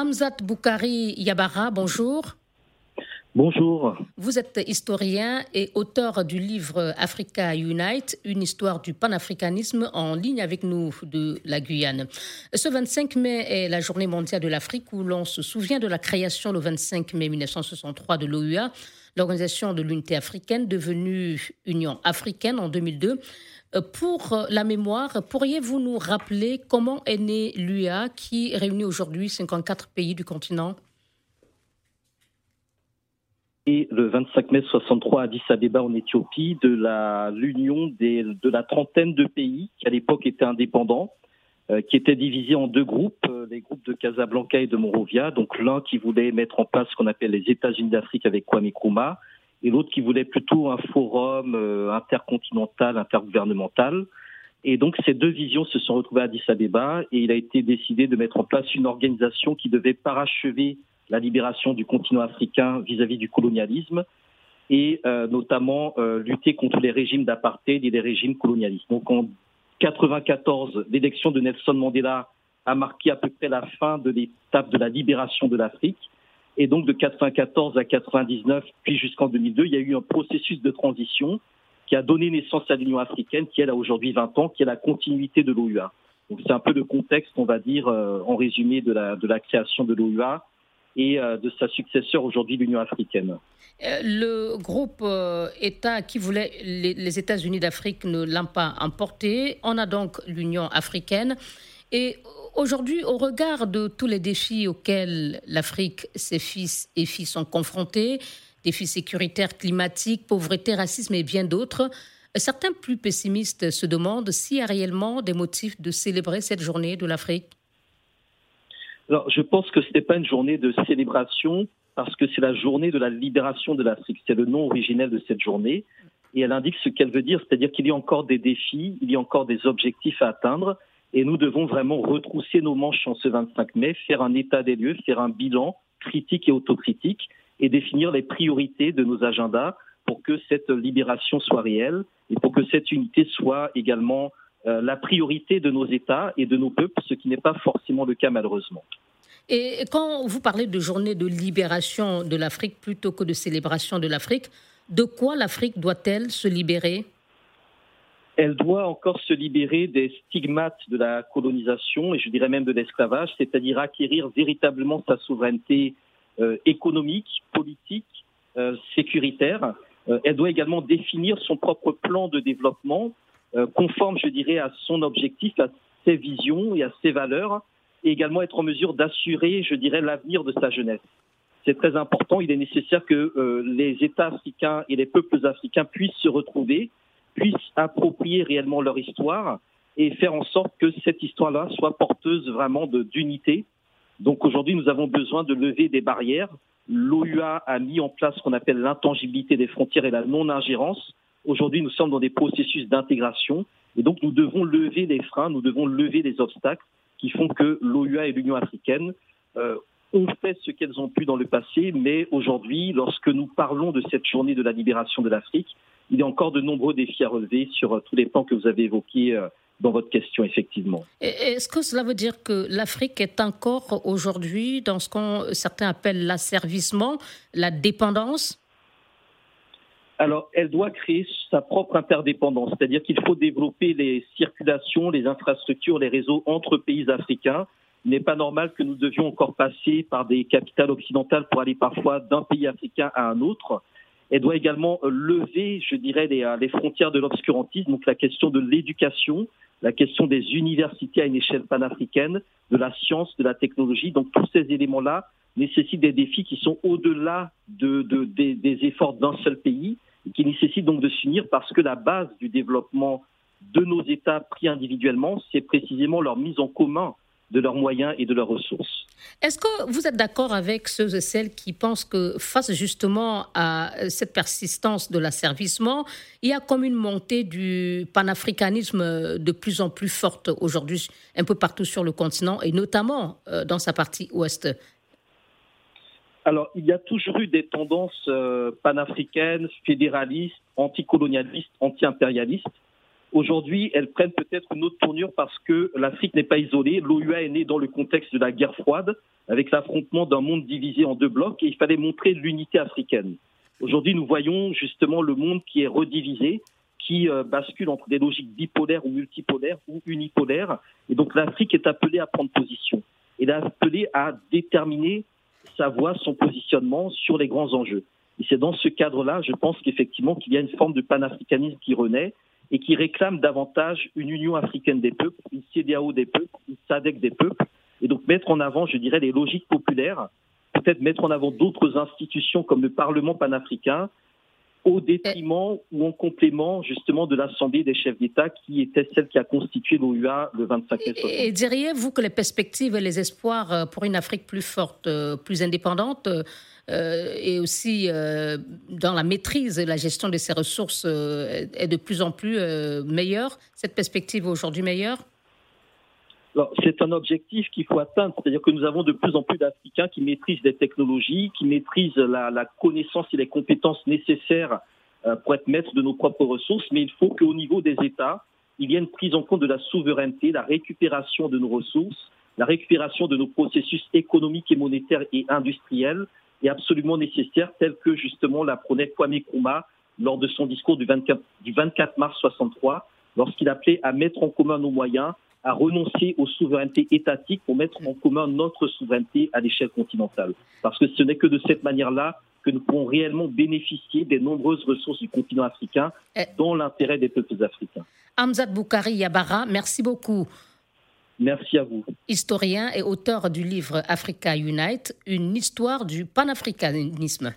Hamzat Boukari Yabara, bonjour. Bonjour. Vous êtes historien et auteur du livre Africa Unite, une histoire du panafricanisme en ligne avec nous de la Guyane. Ce 25 mai est la journée mondiale de l'Afrique où l'on se souvient de la création le 25 mai 1963 de l'OUA, l'Organisation de l'Unité africaine devenue Union africaine en 2002. Pour la mémoire, pourriez-vous nous rappeler comment est née l'UA qui réunit aujourd'hui 54 pays du continent? Le 25 mai 63 à Addis Abeba en Éthiopie de l'union de la trentaine de pays qui à l'époque étaient indépendants, euh, qui étaient divisés en deux groupes, euh, les groupes de Casablanca et de Monrovia. Donc l'un qui voulait mettre en place ce qu'on appelle les États-Unis d'Afrique avec Kwame Nkrumah, et l'autre qui voulait plutôt un forum euh, intercontinental, intergouvernemental. Et donc ces deux visions se sont retrouvées à Addis Abeba et il a été décidé de mettre en place une organisation qui devait parachever la libération du continent africain vis-à-vis du colonialisme et euh, notamment euh, lutter contre les régimes d'apartheid et les régimes colonialistes. Donc en 94, l'élection de Nelson Mandela a marqué à peu près la fin de l'étape de la libération de l'Afrique. Et donc de 94 à 99, puis jusqu'en 2002, il y a eu un processus de transition qui a donné naissance à l'Union africaine, qui elle a aujourd'hui 20 ans, qui est la continuité de l'OUA. Donc c'est un peu le contexte, on va dire, euh, en résumé de la, de la création de l'OUA et euh, de sa successeur aujourd'hui, l'Union africaine. Euh, le groupe euh, État qui voulait les, États-Unis d'Afrique ne l'ont pas emporté. On a donc l'Union africaine. Et aujourd'hui, au regard de tous les défis auxquels l'Afrique, ses fils et filles sont confrontés, défis sécuritaires, climatiques, pauvreté, racisme et bien d'autres, certains plus pessimistes se demandent s'il y a réellement des motifs de célébrer cette journée de l'Afrique. Alors, je pense que ce n'est pas une journée de célébration parce que c'est la journée de la libération de l'Afrique. C'est le nom originel de cette journée. Et elle indique ce qu'elle veut dire, c'est-à-dire qu'il y a encore des défis, il y a encore des objectifs à atteindre. Et nous devons vraiment retrousser nos manches en ce 25 mai, faire un état des lieux, faire un bilan critique et autocritique et définir les priorités de nos agendas pour que cette libération soit réelle et pour que cette unité soit également euh, la priorité de nos États et de nos peuples, ce qui n'est pas forcément le cas malheureusement. Et quand vous parlez de journée de libération de l'Afrique plutôt que de célébration de l'Afrique, de quoi l'Afrique doit-elle se libérer? Elle doit encore se libérer des stigmates de la colonisation et je dirais même de l'esclavage, c'est-à-dire acquérir véritablement sa souveraineté euh, économique, politique, euh, sécuritaire. elle doit également définir son propre plan de développement euh, conforme, je dirais, à son objectif, à ses visions et à ses valeurs, et également être en mesure d'assurer, je dirais, l'avenir de sa jeunesse. C'est très important. Il est nécessaire que euh, les États africains et les peuples africains puissent se retrouver, puissent approprier réellement leur histoire et faire en sorte que cette histoire-là soit porteuse vraiment d'unité. Donc aujourd'hui, nous avons besoin de lever des barrières. L'OUA a mis en place ce qu'on appelle l'intangibilité des frontières et la non-ingérence. Aujourd'hui, nous sommes dans des processus d'intégration et donc nous devons lever les freins, nous devons lever les obstacles qui font que l'OUA et l'Union africaine euh, ont fait ce qu'elles ont pu dans le passé, mais aujourd'hui, lorsque nous parlons de cette journée de la libération de l'Afrique, il y a encore de nombreux défis à relever sur euh, tous les plans que vous avez évoqués euh, dans votre question, effectivement. Est-ce que cela veut dire que l'Afrique est encore aujourd'hui dans ce qu'on certains appellent l'asservissement, la dépendance alors, elle doit créer sa propre interdépendance, c'est-à-dire qu'il faut développer les circulations, les infrastructures, les réseaux entre pays africains. Il n'est pas normal que nous devions encore passer par des capitales occidentales pour aller parfois d'un pays africain à un autre. Elle doit également lever, je dirais, les, les frontières de l'obscurantisme, donc la question de l'éducation, la question des universités à une échelle panafricaine, de la science, de la technologie. Donc tous ces éléments-là nécessitent des défis qui sont au-delà de, des, efforts d'un seul pays qui nécessite donc de s'unir parce que la base du développement de nos États pris individuellement, c'est précisément leur mise en commun de leurs moyens et de leurs ressources. Est-ce que vous êtes d'accord avec ceux et celles qui pensent que face justement à cette persistance de l'asservissement, il y a comme une montée du panafricanisme de plus en plus forte aujourd'hui un peu partout sur le continent et notamment euh, dans sa partie ouest? Alors, il y a toujours eu des tendances euh, panafricaines, fédéralistes, anticolonialistes, anti-impérialistes. Aujourd'hui, elles prennent peut-être une autre tournure parce que l'Afrique n'est pas isolée. L'OUA est née dans le contexte de la guerre froide, avec l'affrontement d'un monde divisé en deux blocs, et il fallait montrer l'unité africaine. Aujourd'hui, nous voyons justement le monde qui est redivisé, qui euh, bascule entre des logiques bipolaires ou multipolaires ou unipolaires. Et donc l'Afrique est appelée à prendre position. Elle est appelée à déterminer sa voix, son positionnement sur les grands enjeux. Et c'est dans ce cadre-là, je pense qu'effectivement, qu'il y a une forme de panafricanisme qui renaît et qui réclame davantage une Union africaine des peuples, une CDAO des peuples, une SADC des peuples, et donc mettre en avant, je dirais, les logiques populaires, peut-être mettre en avant d'autres institutions comme le Parlement panafricain, au détriment ou en complément justement de l'Assemblée des chefs d'État qui était celle qui a constitué l'OUA le 25 mai. Et diriez-vous que les perspectives et les espoirs euh, pour une Afrique plus forte, euh, plus indépendante, euh, et aussi dans la maîtrise et la gestion de ses ressources est de plus en plus meilleure Cette perspective aujourd'hui meilleure? C'est un objectif qu'il faut atteindre, c'est-à-dire que nous avons de plus en plus d'Africains qui maîtrisent des technologies, qui maîtrisent la, connaissance et les compétences nécessaires euh, pour être maîtres de nos propres ressources, mais il faut qu'au niveau des États, il y ait une prise en compte de la souveraineté, la récupération de nos ressources, la récupération de nos processus économiques et monétaires et industriels est absolument nécessaire, tel que justement la prônait Kwame Nkrumah lors de son discours du 24, du 24 mars 63, lorsqu'il appelait à mettre en commun nos moyens à renoncer aux souverainetés étatiques pour mettre en commun notre souveraineté à l'échelle continentale. Parce que ce n'est que de cette manière-là que nous pourrons réellement bénéficier des nombreuses ressources du continent africain eh. dans l'intérêt des peuples africains. Hamzat Boukari Yabara, merci beaucoup. Merci à vous. Historien et auteur du livre Africa Unite, une histoire du panafricanisme.